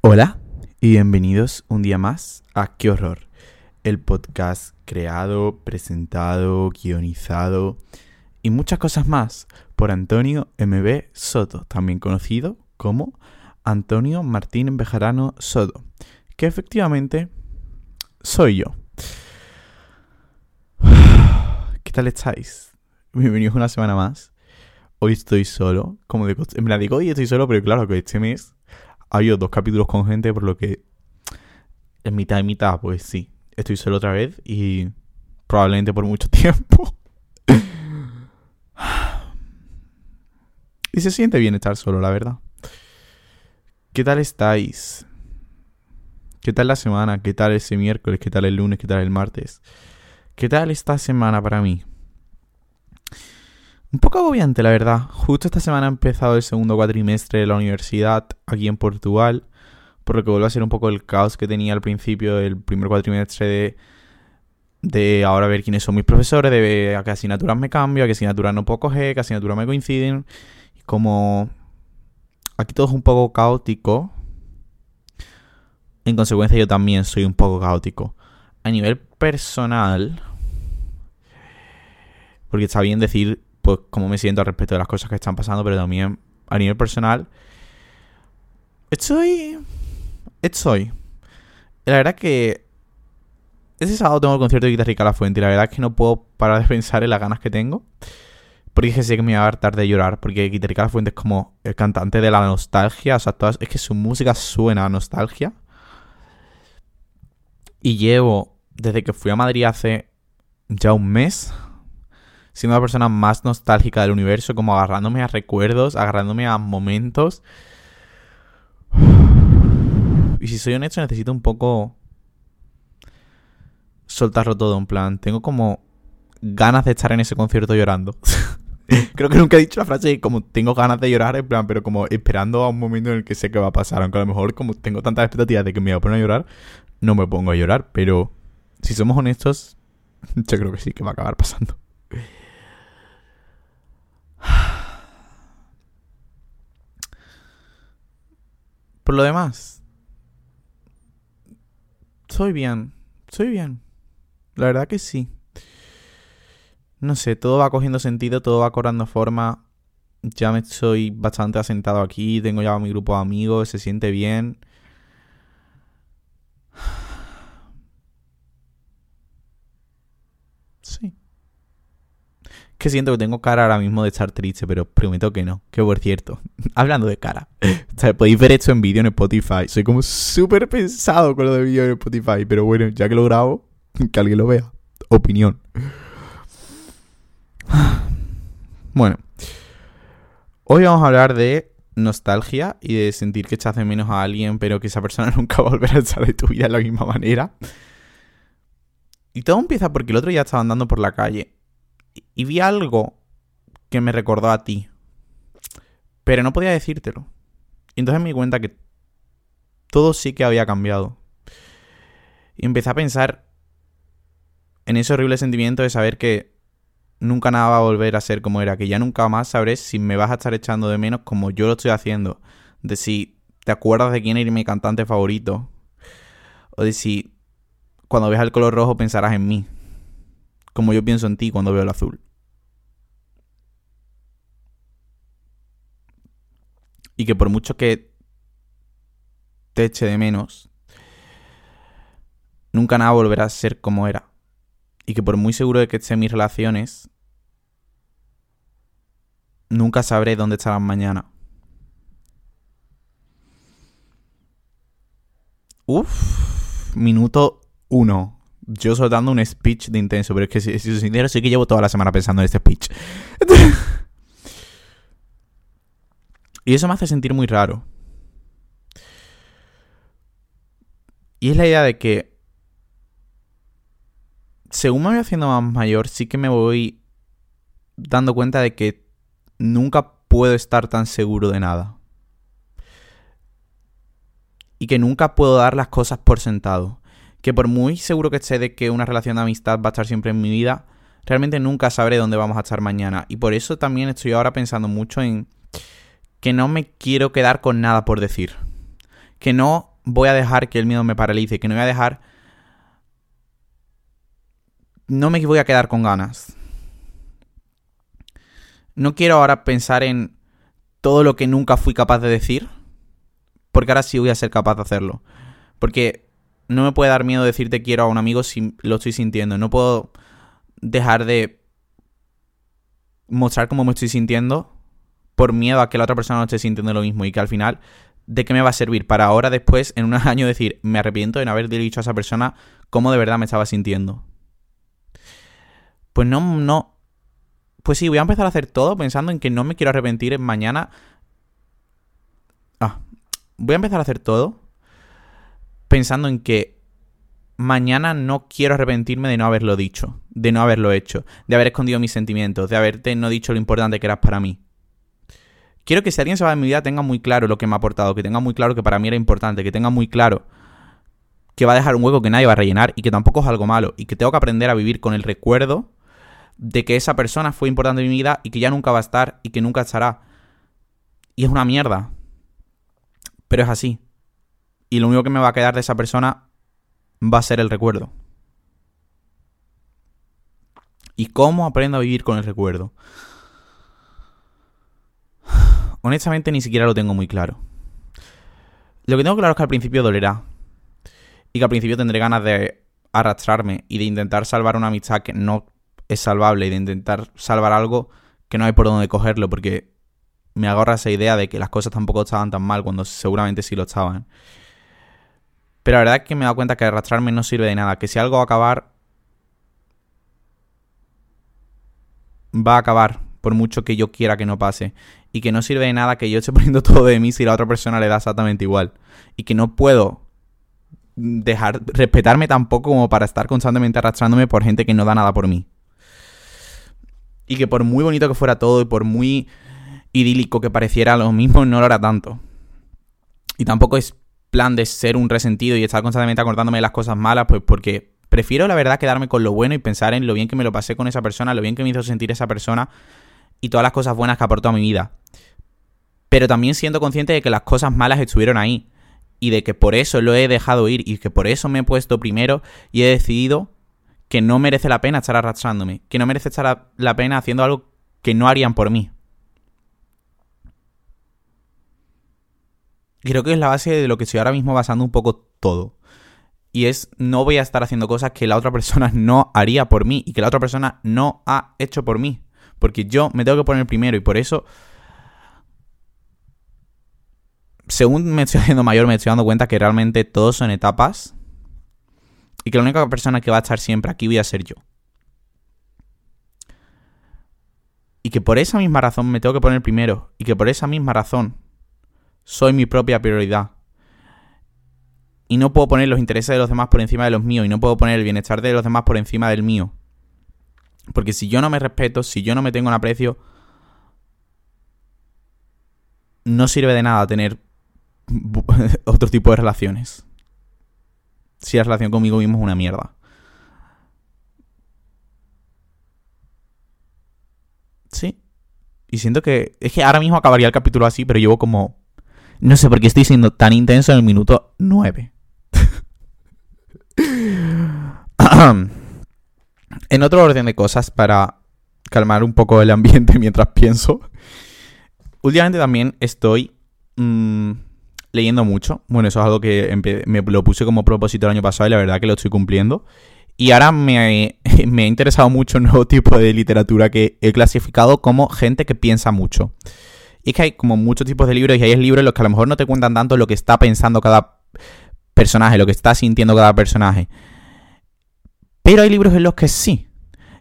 Hola y bienvenidos un día más a Qué Horror, el podcast creado, presentado, guionizado y muchas cosas más por Antonio MB Soto, también conocido como Antonio Martín Bejarano Soto, que efectivamente soy yo. ¿Qué tal estáis? Bienvenidos una semana más. Hoy estoy solo, como de Me la digo hoy estoy solo, pero claro que este mes ha habido dos capítulos con gente, por lo que en mitad y mitad, pues sí, estoy solo otra vez y probablemente por mucho tiempo. y se siente bien estar solo, la verdad. ¿Qué tal estáis? ¿Qué tal la semana? ¿Qué tal ese miércoles? ¿Qué tal el lunes? ¿Qué tal el martes? ¿Qué tal esta semana para mí? Un poco agobiante, la verdad. Justo esta semana ha empezado el segundo cuatrimestre de la universidad aquí en Portugal, por lo que vuelve a ser un poco el caos que tenía al principio del primer cuatrimestre de, de ahora ver quiénes son mis profesores, de ver a qué asignaturas me cambio, a qué asignaturas no puedo coger, qué asignaturas me coinciden. Y como aquí todo es un poco caótico, en consecuencia yo también soy un poco caótico. A nivel personal, porque está bien decir pues cómo me siento al respecto de las cosas que están pasando, pero también a nivel personal estoy estoy la verdad que ese sábado tengo el concierto de Guitarrica La Fuente y la verdad es que no puedo parar de pensar en las ganas que tengo. Porque sé que me va a dar tarde de llorar. Porque Guitarrica La Fuente es como el cantante de la nostalgia. O sea, todas, es que su música suena a nostalgia. Y llevo, desde que fui a Madrid hace ya un mes, siendo la persona más nostálgica del universo, como agarrándome a recuerdos, agarrándome a momentos. Y si soy honesto, necesito un poco soltarlo todo, en plan, tengo como ganas de estar en ese concierto llorando. Creo que nunca he dicho la frase como tengo ganas de llorar, en plan, pero como esperando a un momento en el que sé que va a pasar, aunque a lo mejor como tengo tantas expectativas de que me voy a poner a llorar, no me pongo a llorar, pero si somos honestos, yo creo que sí que va a acabar pasando. Por lo demás, soy bien, soy bien. La verdad que sí. No sé, todo va cogiendo sentido, todo va cobrando forma. Ya me estoy bastante asentado aquí, tengo ya mi grupo de amigos, se siente bien. Sí. Que siento que tengo cara ahora mismo de estar triste, pero prometo que no. Que por cierto, hablando de cara, o podéis ver esto en vídeo en Spotify. Soy como súper pensado con lo de vídeo en Spotify, pero bueno, ya que lo grabo, que alguien lo vea. Opinión. Bueno, hoy vamos a hablar de nostalgia y de sentir que echas de menos a alguien, pero que esa persona nunca va a volver a estar de tu vida de la misma manera. Y todo empieza porque el otro día estaba andando por la calle y- vi algo que me recordó a ti, pero no podía decírtelo. Y entonces me di cuenta que todo sí que había cambiado. Y empecé a pensar en ese horrible sentimiento de saber que nunca nada va a volver a ser como era, que ya nunca más sabré si me vas a estar echando de menos como yo lo estoy haciendo, de si te acuerdas de quién era mi cantante favorito, o de si cuando veas el color rojo pensarás en mí, como yo pienso en ti cuando veo el azul. Y que por mucho que te eche de menos, nunca nada volverá a ser como era. Y que por muy seguro de que estén mis relaciones, nunca sabré dónde estarán mañana. Uf, minuto uno. Yo soltando un speech de intenso, pero es que si, si sincero, sí que llevo toda la semana pensando en este speech. y eso me hace sentir muy raro. Y es la idea de que según me voy haciendo más mayor, sí que me voy dando cuenta de que nunca puedo estar tan seguro de nada. Y que nunca puedo dar las cosas por sentado. Que por muy seguro que esté de que una relación de amistad va a estar siempre en mi vida, realmente nunca sabré dónde vamos a estar mañana. Y por eso también estoy ahora pensando mucho en que no me quiero quedar con nada por decir. Que no voy a dejar que el miedo me paralice, que no voy a dejar... No me voy a quedar con ganas. No quiero ahora pensar en todo lo que nunca fui capaz de decir, porque ahora sí voy a ser capaz de hacerlo. Porque no me puede dar miedo decirte quiero a un amigo si lo estoy sintiendo. No puedo dejar de mostrar cómo me estoy sintiendo por miedo a que la otra persona no esté sintiendo lo mismo y que al final, ¿de qué me va a servir para ahora después, en un año, decir, me arrepiento de no haber dicho a esa persona cómo de verdad me estaba sintiendo? Pues no, no. Pues sí, voy a empezar a hacer todo pensando en que no me quiero arrepentir mañana. Ah, voy a empezar a hacer todo pensando en que mañana no quiero arrepentirme de no haberlo dicho, de no haberlo hecho, de haber escondido mis sentimientos, de haberte no dicho lo importante que eras para mí. Quiero que si alguien se va de mi vida tenga muy claro lo que me ha aportado, que tenga muy claro que para mí era importante, que tenga muy claro que va a dejar un hueco que nadie va a rellenar y que tampoco es algo malo y que tengo que aprender a vivir con el recuerdo de que esa persona fue importante en mi vida y que ya nunca va a estar y que nunca estará. Y es una mierda. Pero es así. Y lo único que me va a quedar de esa persona va a ser el recuerdo. ¿Y cómo aprendo a vivir con el recuerdo? Honestamente ni siquiera lo tengo muy claro. Lo que tengo claro es que al principio dolerá. Y que al principio tendré ganas de arrastrarme y de intentar salvar una amistad que no es salvable y de intentar salvar algo que no hay por dónde cogerlo porque me agarra esa idea de que las cosas tampoco estaban tan mal cuando seguramente sí lo estaban. Pero la verdad es que me he dado cuenta que arrastrarme no sirve de nada. Que si algo va a acabar, va a acabar, por mucho que yo quiera que no pase. Y que no sirve de nada que yo esté poniendo todo de mí si la otra persona le da exactamente igual. Y que no puedo dejar respetarme tampoco como para estar constantemente arrastrándome por gente que no da nada por mí. Y que por muy bonito que fuera todo y por muy idílico que pareciera lo mismo, no lo hará tanto. Y tampoco es plan de ser un resentido y estar constantemente acordándome de las cosas malas, pues porque prefiero la verdad quedarme con lo bueno y pensar en lo bien que me lo pasé con esa persona, lo bien que me hizo sentir esa persona y todas las cosas buenas que aportó a mi vida. Pero también siendo consciente de que las cosas malas estuvieron ahí y de que por eso lo he dejado ir y que por eso me he puesto primero y he decidido que no merece la pena estar arrastrándome, que no merece estar la pena haciendo algo que no harían por mí. Creo que es la base de lo que estoy ahora mismo basando un poco todo. Y es, no voy a estar haciendo cosas que la otra persona no haría por mí y que la otra persona no ha hecho por mí. Porque yo me tengo que poner primero y por eso, según me estoy haciendo mayor, me estoy dando cuenta que realmente todos son etapas y que la única persona que va a estar siempre aquí voy a ser yo. Y que por esa misma razón me tengo que poner primero y que por esa misma razón soy mi propia prioridad. Y no puedo poner los intereses de los demás por encima de los míos. Y no puedo poner el bienestar de los demás por encima del mío. Porque si yo no me respeto, si yo no me tengo en aprecio, no sirve de nada tener otro tipo de relaciones. Si la relación conmigo mismo es una mierda. Sí. Y siento que. Es que ahora mismo acabaría el capítulo así, pero llevo como no sé por qué estoy siendo tan intenso en el minuto 9. en otro orden de cosas, para calmar un poco el ambiente mientras pienso, últimamente también estoy mm, leyendo mucho. Bueno, eso es algo que me lo puse como propósito el año pasado y la verdad que lo estoy cumpliendo. Y ahora me, me ha interesado mucho un nuevo tipo de literatura que he clasificado como gente que piensa mucho. Y es que hay como muchos tipos de libros y hay libros en los que a lo mejor no te cuentan tanto lo que está pensando cada personaje, lo que está sintiendo cada personaje. Pero hay libros en los que sí.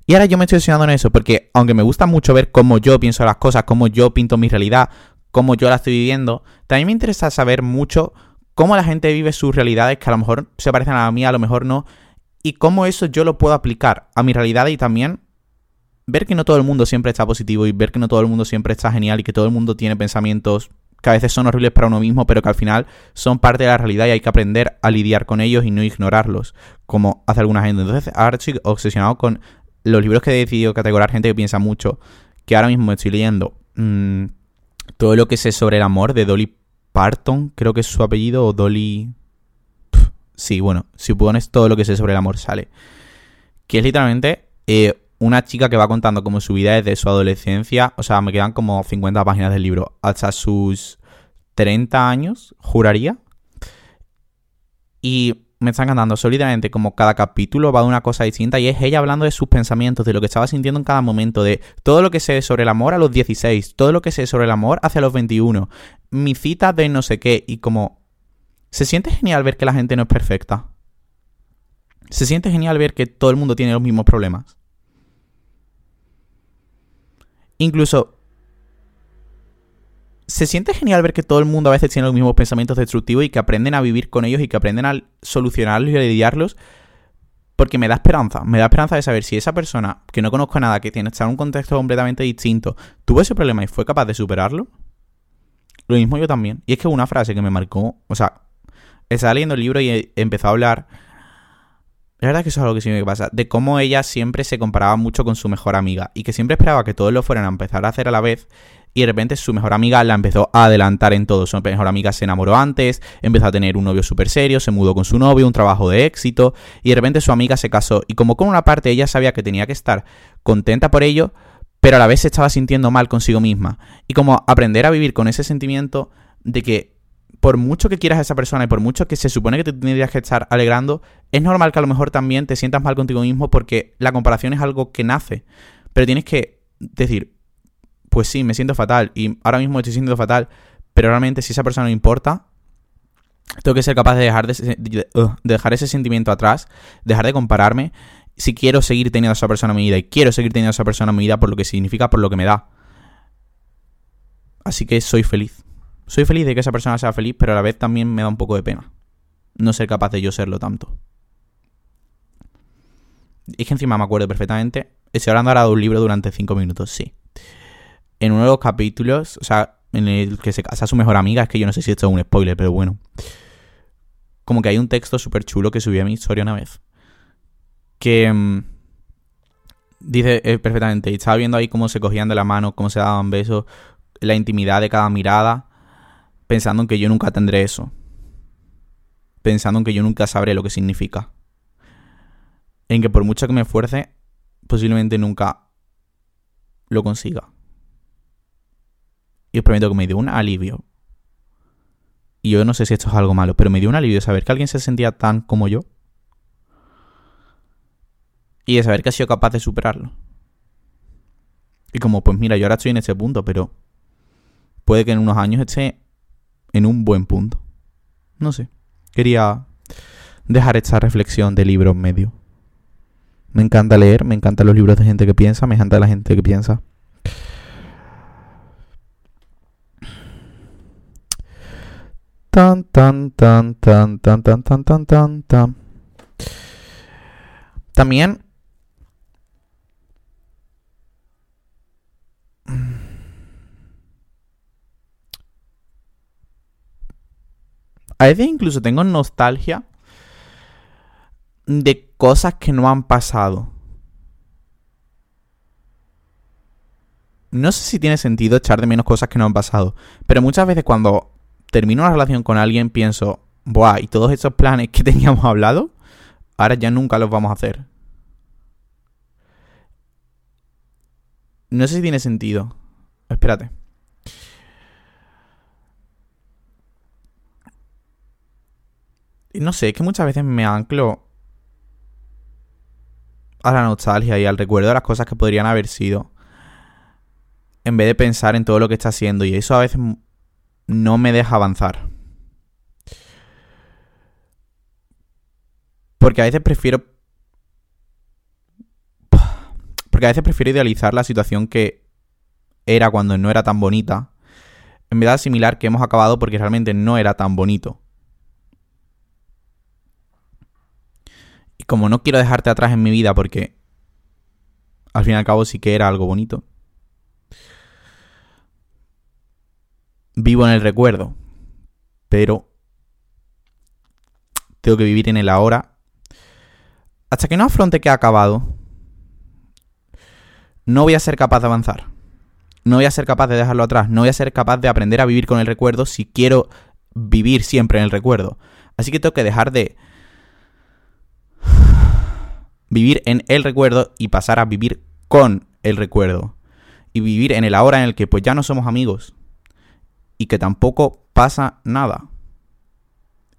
Y ahora yo me estoy enseñando en eso, porque aunque me gusta mucho ver cómo yo pienso las cosas, cómo yo pinto mi realidad, cómo yo la estoy viviendo, también me interesa saber mucho cómo la gente vive sus realidades, que a lo mejor se parecen a la mía, a lo mejor no, y cómo eso yo lo puedo aplicar a mi realidad y también ver que no todo el mundo siempre está positivo y ver que no todo el mundo siempre está genial y que todo el mundo tiene pensamientos que a veces son horribles para uno mismo, pero que al final son parte de la realidad y hay que aprender a lidiar con ellos y no ignorarlos, como hace alguna gente. Entonces, ahora estoy obsesionado con los libros que he decidido categorizar gente que piensa mucho, que ahora mismo estoy leyendo mm, todo lo que sé sobre el amor de Dolly Parton, creo que es su apellido, o Dolly... Sí, bueno, si pones todo lo que sé sobre el amor sale. Que es literalmente eh, una chica que va contando como su vida desde su adolescencia. O sea, me quedan como 50 páginas del libro. Hasta sus 30 años, juraría. Y me está encantando. Solidamente, como cada capítulo va de una cosa distinta y es ella hablando de sus pensamientos, de lo que estaba sintiendo en cada momento, de todo lo que sé sobre el amor a los 16, todo lo que sé sobre el amor hacia los 21, mi cita de no sé qué y como... Se siente genial ver que la gente no es perfecta. Se siente genial ver que todo el mundo tiene los mismos problemas. Incluso se siente genial ver que todo el mundo a veces tiene los mismos pensamientos destructivos y que aprenden a vivir con ellos y que aprenden a solucionarlos y a lidiarlos. Porque me da esperanza, me da esperanza de saber si esa persona que no conozco nada, que tiene está en un contexto completamente distinto, tuvo ese problema y fue capaz de superarlo. Lo mismo yo también. Y es que una frase que me marcó, o sea, estaba leyendo el libro y empezó a hablar la verdad que eso es algo que sí me pasa. De cómo ella siempre se comparaba mucho con su mejor amiga. Y que siempre esperaba que todos lo fueran a empezar a hacer a la vez. Y de repente su mejor amiga la empezó a adelantar en todo. Su mejor amiga se enamoró antes, empezó a tener un novio súper serio, se mudó con su novio, un trabajo de éxito. Y de repente su amiga se casó. Y como con una parte ella sabía que tenía que estar contenta por ello, pero a la vez se estaba sintiendo mal consigo misma. Y como aprender a vivir con ese sentimiento de que por mucho que quieras a esa persona y por mucho que se supone que te tendrías que estar alegrando, es normal que a lo mejor también te sientas mal contigo mismo porque la comparación es algo que nace. Pero tienes que decir, pues sí, me siento fatal y ahora mismo estoy sintiendo fatal, pero realmente si esa persona no importa, tengo que ser capaz de dejar, de, dejar ese sentimiento atrás, dejar de compararme si quiero seguir teniendo a esa persona en mi vida y quiero seguir teniendo a esa persona en mi vida por lo que significa, por lo que me da. Así que soy feliz. Soy feliz de que esa persona sea feliz, pero a la vez también me da un poco de pena. No ser capaz de yo serlo tanto. Es que encima me acuerdo perfectamente. Estoy hablando ahora de un libro durante cinco minutos, sí. En uno de los capítulos, o sea, en el que se casa su mejor amiga, es que yo no sé si esto es un spoiler, pero bueno. Como que hay un texto súper chulo que subí a mi historia una vez. Que mm, dice eh, perfectamente, y estaba viendo ahí cómo se cogían de la mano, cómo se daban besos, la intimidad de cada mirada pensando en que yo nunca tendré eso. Pensando en que yo nunca sabré lo que significa. En que por mucho que me esfuerce, posiblemente nunca lo consiga. Y os prometo que me dio un alivio. Y yo no sé si esto es algo malo, pero me dio un alivio saber que alguien se sentía tan como yo. Y de saber que ha sido capaz de superarlo. Y como, pues mira, yo ahora estoy en ese punto, pero puede que en unos años esté en un buen punto. No sé. Quería dejar esta reflexión de libro en medio. Me encanta leer, me encantan los libros de gente que piensa, me encanta la gente que piensa. Tan tan tan tan tan tan tan tan tan tan. También A veces incluso tengo nostalgia de cosas que no han pasado. No sé si tiene sentido echar de menos cosas que no han pasado, pero muchas veces cuando termino una relación con alguien pienso, buah, y todos esos planes que teníamos hablado, ahora ya nunca los vamos a hacer. No sé si tiene sentido. Espérate. No sé, es que muchas veces me anclo a la nostalgia y al recuerdo de las cosas que podrían haber sido. En vez de pensar en todo lo que está haciendo. Y eso a veces no me deja avanzar. Porque a veces prefiero. Porque a veces prefiero idealizar la situación que era cuando no era tan bonita. En vez de asimilar que hemos acabado porque realmente no era tan bonito. Como no quiero dejarte atrás en mi vida porque al fin y al cabo sí que era algo bonito. Vivo en el recuerdo, pero tengo que vivir en el ahora. Hasta que no afronte que ha acabado, no voy a ser capaz de avanzar. No voy a ser capaz de dejarlo atrás. No voy a ser capaz de aprender a vivir con el recuerdo si quiero vivir siempre en el recuerdo. Así que tengo que dejar de vivir en el recuerdo y pasar a vivir con el recuerdo. Y vivir en el ahora en el que pues ya no somos amigos. Y que tampoco pasa nada.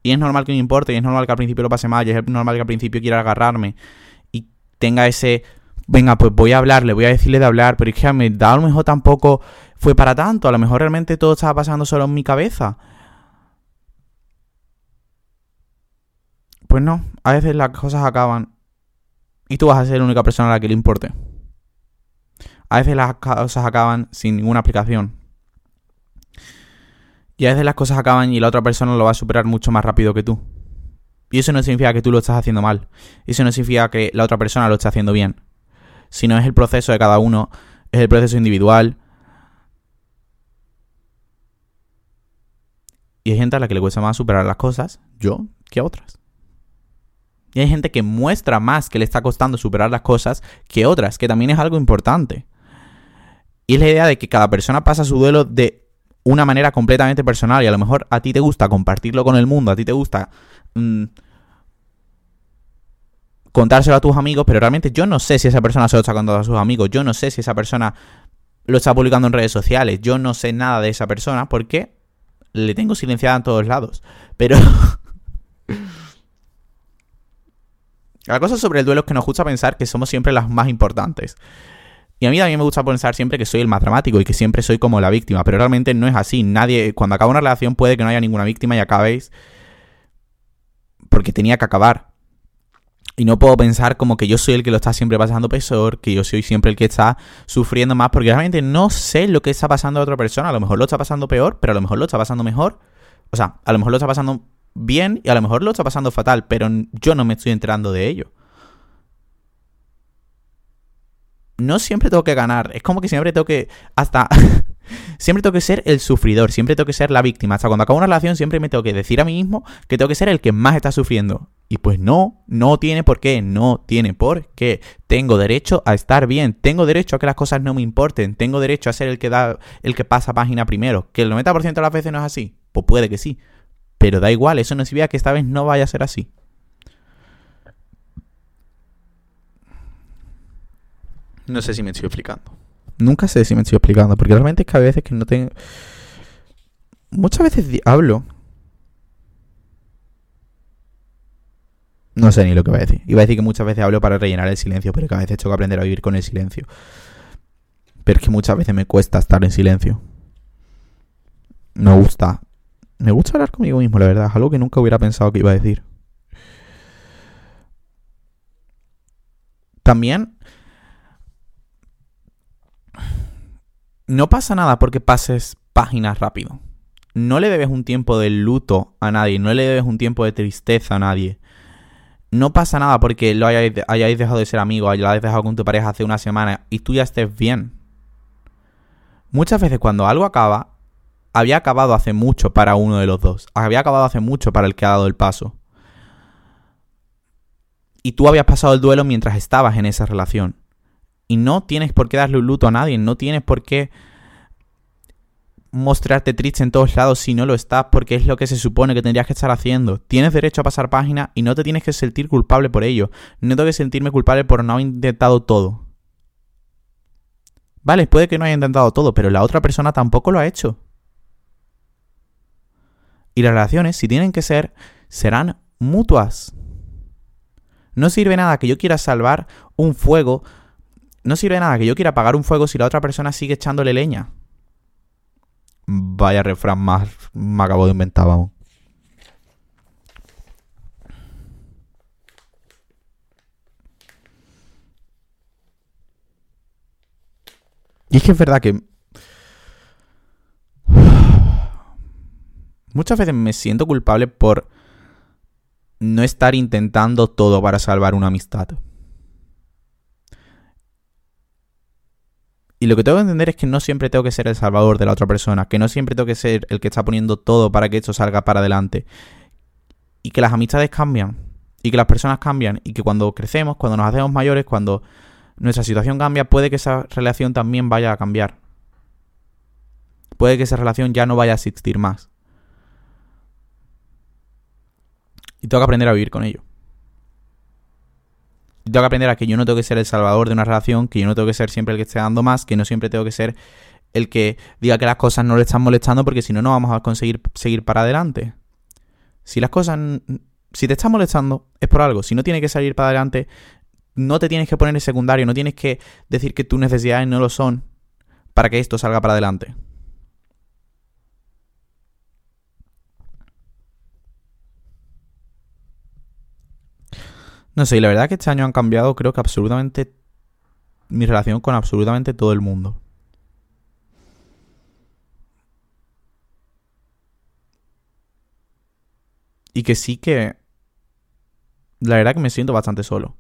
Y es normal que me importe, y es normal que al principio lo pase mal, y es normal que al principio quiera agarrarme y tenga ese, venga, pues voy a hablarle, voy a decirle de hablar, pero es que a, mí, a lo mejor tampoco fue para tanto, a lo mejor realmente todo estaba pasando solo en mi cabeza. Pues no, a veces las cosas acaban y tú vas a ser la única persona a la que le importe. A veces las cosas acaban sin ninguna aplicación. Y a veces las cosas acaban y la otra persona lo va a superar mucho más rápido que tú. Y eso no significa que tú lo estás haciendo mal. Eso no significa que la otra persona lo esté haciendo bien. Sino es el proceso de cada uno, es el proceso individual. Y hay gente a la que le cuesta más superar las cosas, yo, que a otras. Y hay gente que muestra más que le está costando superar las cosas que otras, que también es algo importante. Y es la idea de que cada persona pasa su duelo de una manera completamente personal y a lo mejor a ti te gusta compartirlo con el mundo, a ti te gusta mm, contárselo a tus amigos, pero realmente yo no sé si esa persona se lo está contando a sus amigos, yo no sé si esa persona lo está publicando en redes sociales, yo no sé nada de esa persona porque le tengo silenciada en todos lados. Pero... La cosa sobre el duelo es que nos gusta pensar que somos siempre las más importantes. Y a mí también me gusta pensar siempre que soy el más dramático y que siempre soy como la víctima, pero realmente no es así. Nadie, cuando acaba una relación puede que no haya ninguna víctima y acabéis porque tenía que acabar. Y no puedo pensar como que yo soy el que lo está siempre pasando peor, que yo soy siempre el que está sufriendo más, porque realmente no sé lo que está pasando a otra persona. A lo mejor lo está pasando peor, pero a lo mejor lo está pasando mejor. O sea, a lo mejor lo está pasando bien y a lo mejor lo está pasando fatal, pero yo no me estoy enterando de ello. No siempre tengo que ganar, es como que siempre tengo que hasta siempre tengo que ser el sufridor, siempre tengo que ser la víctima. Hasta cuando acabo una relación siempre me tengo que decir a mí mismo que tengo que ser el que más está sufriendo. Y pues no, no tiene por qué, no tiene por qué. Tengo derecho a estar bien, tengo derecho a que las cosas no me importen, tengo derecho a ser el que da el que pasa página primero. Que el 90% de las veces no es así. Pues puede que sí. Pero da igual, eso no significa que esta vez no vaya a ser así. No sé si me estoy explicando. Nunca sé si me estoy explicando, porque realmente es que a veces que no tengo... Muchas veces hablo. No sé ni lo que voy a decir. Iba a decir que muchas veces hablo para rellenar el silencio, pero que a veces tengo que aprender a vivir con el silencio. Pero es que muchas veces me cuesta estar en silencio. Me gusta me gusta hablar conmigo mismo, la verdad. Es algo que nunca hubiera pensado que iba a decir. También... No pasa nada porque pases páginas rápido. No le debes un tiempo de luto a nadie, no le debes un tiempo de tristeza a nadie. No pasa nada porque lo hayáis, dejado de ser amigos, hayáis dejado con tu pareja hace una semana y tú ya estés bien. Muchas veces cuando algo acaba, había acabado hace mucho para uno de los dos. Había acabado hace mucho para el que ha dado el paso. Y tú habías pasado el duelo mientras estabas en esa relación. Y no tienes por qué darle un luto a nadie, no tienes por qué mostrarte triste en todos lados si no lo estás porque es lo que se supone que tendrías que estar haciendo. Tienes derecho a pasar página y no te tienes que sentir culpable por ello. No tengo que sentirme culpable por no haber intentado todo. Vale, puede que no haya intentado todo, pero la otra persona tampoco lo ha hecho. Y las relaciones, si tienen que ser, serán mutuas. No sirve nada que yo quiera salvar un fuego. No sirve nada que yo quiera apagar un fuego si la otra persona sigue echándole leña. Vaya refrán más me acabo de inventar, vamos. Y es que es verdad que Muchas veces me siento culpable por no estar intentando todo para salvar una amistad. Y lo que tengo que entender es que no siempre tengo que ser el salvador de la otra persona, que no siempre tengo que ser el que está poniendo todo para que esto salga para adelante. Y que las amistades cambian, y que las personas cambian, y que cuando crecemos, cuando nos hacemos mayores, cuando nuestra situación cambia, puede que esa relación también vaya a cambiar. Puede que esa relación ya no vaya a existir más. Y tengo que aprender a vivir con ello. tengo que aprender a que yo no tengo que ser el salvador de una relación, que yo no tengo que ser siempre el que esté dando más, que no siempre tengo que ser el que diga que las cosas no le están molestando porque si no, no vamos a conseguir seguir para adelante. Si las cosas... Si te están molestando, es por algo. Si no tiene que salir para adelante, no te tienes que poner en secundario, no tienes que decir que tus necesidades no lo son para que esto salga para adelante. No sé, y la verdad que este año han cambiado, creo que absolutamente mi relación con absolutamente todo el mundo. Y que sí que... La verdad que me siento bastante solo.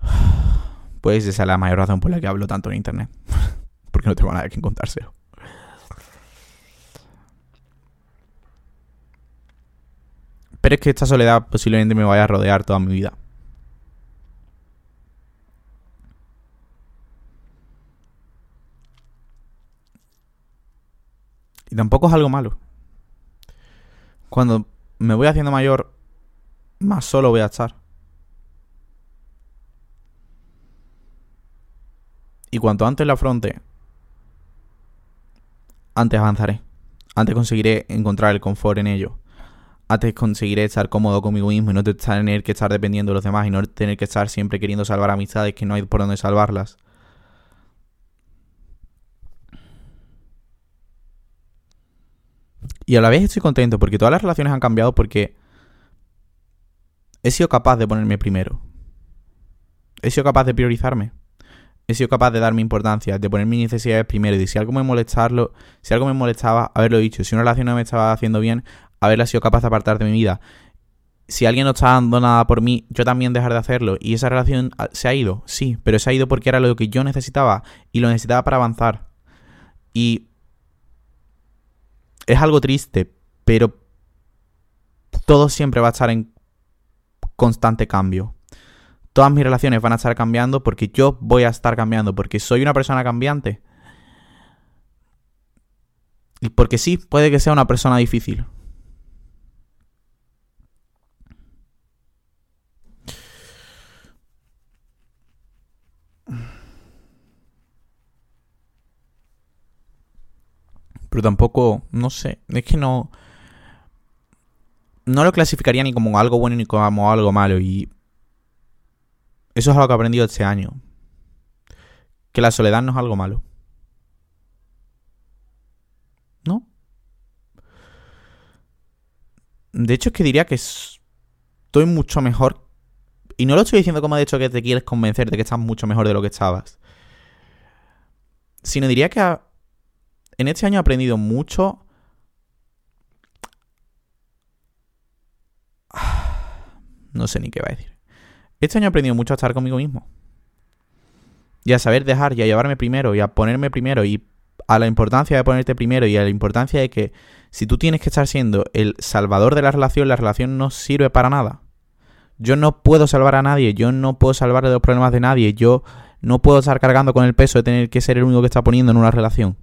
Pues esa es la mayor razón por la que hablo tanto en internet. Porque no tengo nada que contárselo. Pero es que esta soledad posiblemente me vaya a rodear toda mi vida. Y tampoco es algo malo. Cuando me voy haciendo mayor, más solo voy a estar. Y cuanto antes la afronte, antes avanzaré. Antes conseguiré encontrar el confort en ello antes conseguiré estar cómodo conmigo mismo y no tener que estar dependiendo de los demás y no tener que estar siempre queriendo salvar amistades que no hay por dónde salvarlas. Y a la vez estoy contento porque todas las relaciones han cambiado porque he sido capaz de ponerme primero. He sido capaz de priorizarme. He sido capaz de darme importancia, de poner mis necesidades primero. Y si algo me molestarlo, si algo me molestaba, haberlo dicho. Si una relación no me estaba haciendo bien, haberla sido capaz de apartar de mi vida. Si alguien no está dando nada por mí, yo también dejar de hacerlo. Y esa relación ah, se ha ido, sí, pero se ha ido porque era lo que yo necesitaba y lo necesitaba para avanzar. Y es algo triste, pero todo siempre va a estar en constante cambio. Todas mis relaciones van a estar cambiando porque yo voy a estar cambiando, porque soy una persona cambiante. Y porque sí, puede que sea una persona difícil. Pero tampoco, no sé, es que no... No lo clasificaría ni como algo bueno ni como algo malo. Y eso es algo que he aprendido este año. Que la soledad no es algo malo. ¿No? De hecho es que diría que estoy mucho mejor. Y no lo estoy diciendo como de hecho que te quieres convencer de que estás mucho mejor de lo que estabas. Sino diría que en este año he aprendido mucho. No sé ni qué va a decir. Este año he aprendido mucho a estar conmigo mismo. Y a saber dejar y a llevarme primero y a ponerme primero y a la importancia de ponerte primero y a la importancia de que si tú tienes que estar siendo el salvador de la relación, la relación no sirve para nada. Yo no puedo salvar a nadie, yo no puedo salvar de los problemas de nadie, yo no puedo estar cargando con el peso de tener que ser el único que está poniendo en una relación.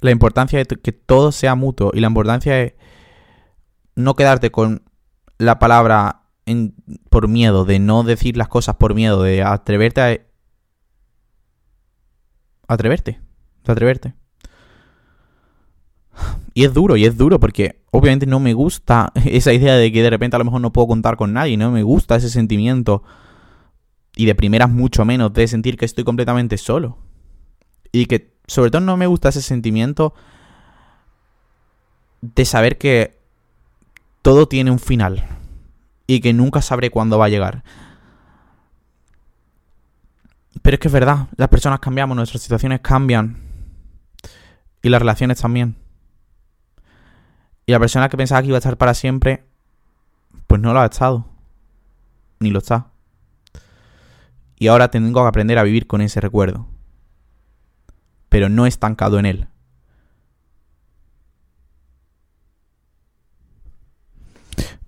La importancia de que todo sea mutuo y la importancia de no quedarte con la palabra por miedo, de no decir las cosas por miedo, de atreverte a... Atreverte, de atreverte. Y es duro, y es duro porque obviamente no me gusta esa idea de que de repente a lo mejor no puedo contar con nadie, no me gusta ese sentimiento. Y de primeras mucho menos de sentir que estoy completamente solo. Y que sobre todo no me gusta ese sentimiento de saber que todo tiene un final y que nunca sabré cuándo va a llegar. Pero es que es verdad, las personas cambiamos, nuestras situaciones cambian y las relaciones también. Y la persona que pensaba que iba a estar para siempre, pues no lo ha estado. Ni lo está. Y ahora tengo que aprender a vivir con ese recuerdo pero no estancado en él.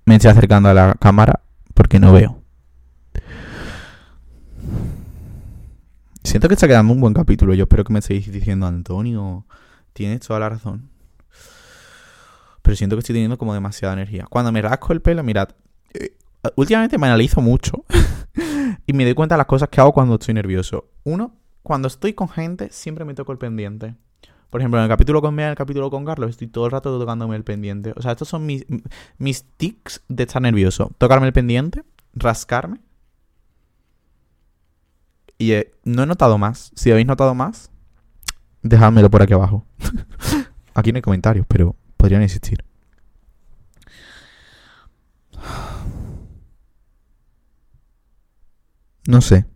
Me estoy acercando a la cámara porque no veo. Siento que está quedando un buen capítulo. Yo espero que me estéis diciendo, Antonio, tienes toda la razón. pero siento que estoy teniendo como demasiada energía. Cuando me rasco el pelo, mirad, eh, últimamente me analizo mucho y me doy cuenta de las cosas que hago cuando estoy nervioso. Uno, cuando estoy con gente, siempre me toco el pendiente. Por ejemplo, en el capítulo con Bea, en el capítulo con Carlos, estoy todo el rato tocándome el pendiente. O sea, estos son mis, mis tics de estar nervioso. Tocarme el pendiente, rascarme. Y eh, no he notado más. Si habéis notado más, dejádmelo por aquí abajo. aquí no hay comentarios, pero podrían existir. No sé.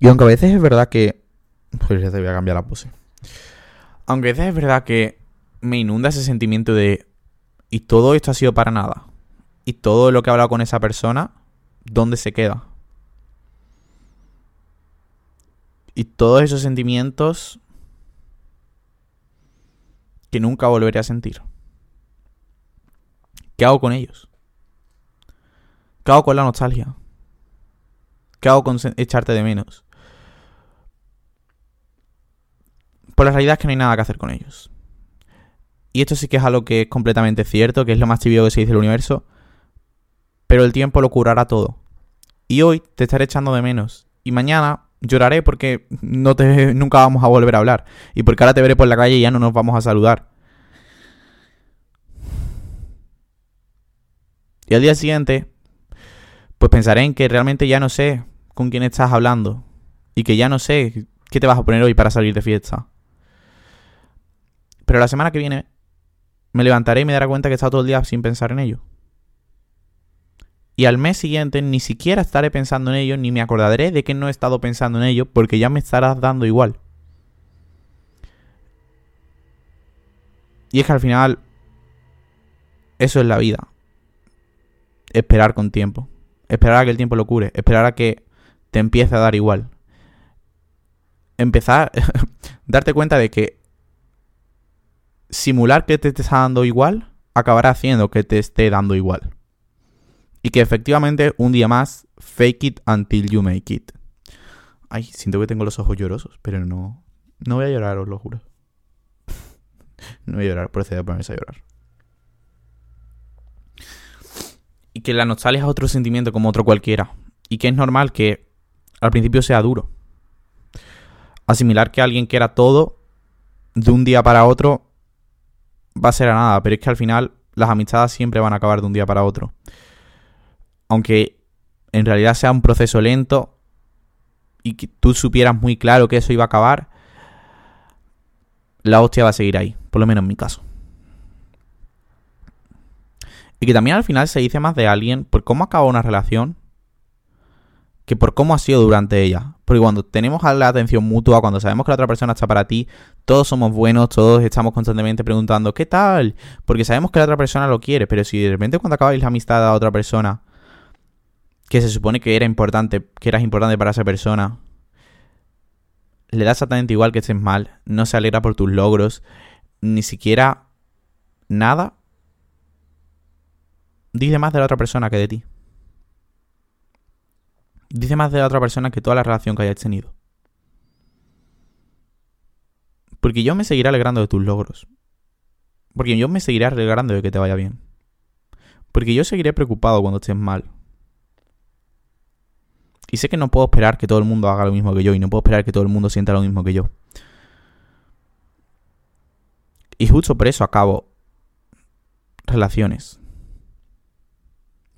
Y aunque a veces es verdad que... Pues ya te voy a cambiar la pose. Aunque a veces es verdad que me inunda ese sentimiento de... Y todo esto ha sido para nada. Y todo lo que he hablado con esa persona, ¿dónde se queda? Y todos esos sentimientos que nunca volveré a sentir. ¿Qué hago con ellos? ¿Qué hago con la nostalgia? ¿Qué hago con echarte de menos? Pues la realidad es que no hay nada que hacer con ellos. Y esto sí que es algo que es completamente cierto, que es lo más tibio que se dice del universo. Pero el tiempo lo curará todo. Y hoy te estaré echando de menos. Y mañana lloraré porque no te, nunca vamos a volver a hablar. Y porque ahora te veré por la calle y ya no nos vamos a saludar. Y al día siguiente, pues pensaré en que realmente ya no sé con quién estás hablando. Y que ya no sé qué te vas a poner hoy para salir de fiesta. Pero la semana que viene me levantaré y me daré cuenta que he estado todo el día sin pensar en ello. Y al mes siguiente ni siquiera estaré pensando en ello, ni me acordaré de que no he estado pensando en ello, porque ya me estarás dando igual. Y es que al final, eso es la vida. Esperar con tiempo. Esperar a que el tiempo lo cure. Esperar a que te empiece a dar igual. Empezar, darte cuenta de que simular que te está dando igual acabará haciendo que te esté dando igual. Y que efectivamente un día más, fake it until you make it. Ay, siento que tengo los ojos llorosos, pero no. No voy a llorar, os lo juro. no voy a llorar, procedo a ponerse a llorar. Y que la nostalgia es otro sentimiento como otro cualquiera. Y que es normal que al principio sea duro. Asimilar que alguien quiera todo de un día para otro va a ser a nada, pero es que al final las amistades siempre van a acabar de un día para otro. Aunque en realidad sea un proceso lento y que tú supieras muy claro que eso iba a acabar, la hostia va a seguir ahí, por lo menos en mi caso. Y que también al final se dice más de alguien por cómo acaba una relación que por cómo ha sido durante ella. Porque cuando tenemos la atención mutua, cuando sabemos que la otra persona está para ti, todos somos buenos, todos estamos constantemente preguntando, ¿qué tal? Porque sabemos que la otra persona lo quiere, pero si de repente cuando acabáis la amistad a otra persona, que se supone que era importante, que eras importante para esa persona, le da exactamente igual que estés mal, no se alegra por tus logros, ni siquiera nada, dice más de la otra persona que de ti. Dice más de la otra persona que toda la relación que hayas tenido. Porque yo me seguiré alegrando de tus logros. Porque yo me seguiré alegrando de que te vaya bien. Porque yo seguiré preocupado cuando estés mal. Y sé que no puedo esperar que todo el mundo haga lo mismo que yo. Y no puedo esperar que todo el mundo sienta lo mismo que yo. Y justo por eso acabo relaciones.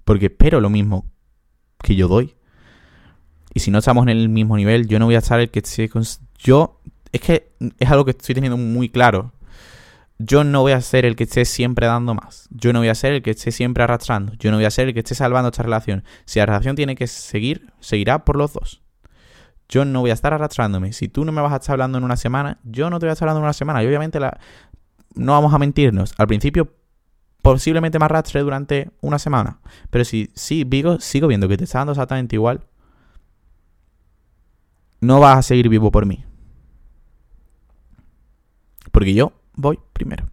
Porque espero lo mismo que yo doy. Y si no estamos en el mismo nivel, yo no voy a estar el que se... Yo... Es que es algo que estoy teniendo muy claro. Yo no voy a ser el que esté siempre dando más. Yo no voy a ser el que esté siempre arrastrando. Yo no voy a ser el que esté salvando esta relación. Si la relación tiene que seguir, seguirá por los dos. Yo no voy a estar arrastrándome. Si tú no me vas a estar hablando en una semana, yo no te voy a estar hablando en una semana. Y obviamente no vamos a mentirnos. Al principio posiblemente me arrastre durante una semana. Pero si sí, sigo viendo que te está dando exactamente igual, no vas a seguir vivo por mí. Porque yo voy primero.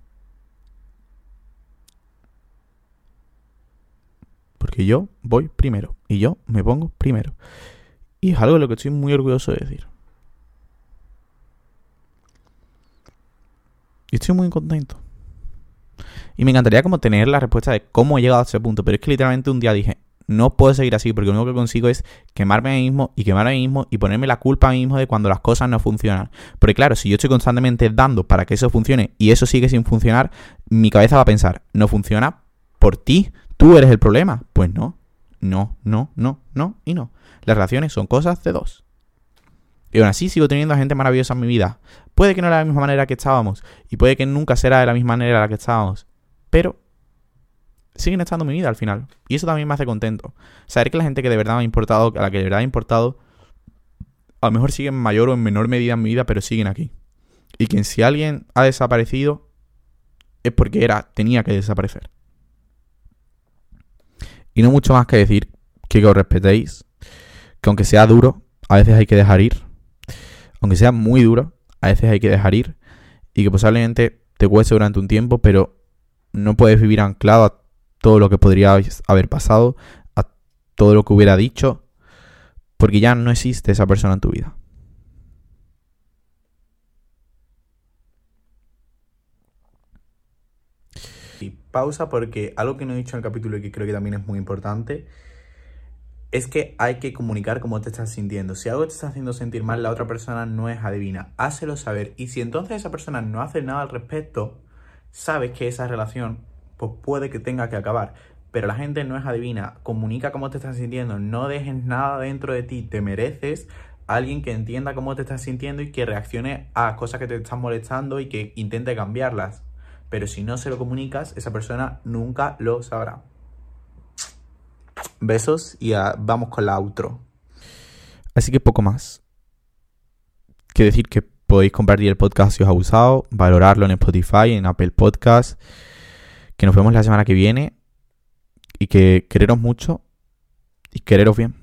Porque yo voy primero. Y yo me pongo primero. Y es algo de lo que estoy muy orgulloso de decir. Y estoy muy contento. Y me encantaría como tener la respuesta de cómo he llegado a ese punto. Pero es que literalmente un día dije, no puedo seguir así porque lo único que consigo es quemarme a mí mismo y quemarme a mí mismo y ponerme la culpa a mí mismo de cuando las cosas no funcionan. Porque claro, si yo estoy constantemente dando para que eso funcione y eso sigue sin funcionar, mi cabeza va a pensar, no funciona por ti, tú eres el problema. Pues no, no, no, no, no y no. Las relaciones son cosas de dos. Y aún así sigo teniendo a gente maravillosa en mi vida. Puede que no de la misma manera que estábamos y puede que nunca será de la misma manera la que estábamos. Pero siguen estando en mi vida al final. Y eso también me hace contento. Saber que la gente que de verdad me ha importado, a la que de verdad ha importado, a lo mejor siguen en mayor o en menor medida en mi vida, pero siguen aquí. Y que si alguien ha desaparecido, es porque era, tenía que desaparecer. Y no mucho más que decir que, que os respetéis, que aunque sea duro, a veces hay que dejar ir. Aunque sea muy duro, a veces hay que dejar ir. Y que posiblemente te cueste durante un tiempo, pero no puedes vivir anclado a todo lo que podría haber pasado, a todo lo que hubiera dicho, porque ya no existe esa persona en tu vida. Y pausa porque algo que no he dicho en el capítulo y que creo que también es muy importante es que hay que comunicar cómo te estás sintiendo. Si algo te está haciendo sentir mal, la otra persona no es adivina. Hácelo saber. Y si entonces esa persona no hace nada al respecto, sabes que esa relación pues puede que tenga que acabar. Pero la gente no es adivina, comunica cómo te estás sintiendo, no dejes nada dentro de ti, te mereces alguien que entienda cómo te estás sintiendo y que reaccione a cosas que te están molestando y que intente cambiarlas. Pero si no se lo comunicas, esa persona nunca lo sabrá. Besos y vamos con la outro. Así que poco más. Que decir que podéis compartir el podcast si os ha gustado, valorarlo en Spotify, en Apple Podcast que nos vemos la semana que viene y que quereros mucho y quereros bien.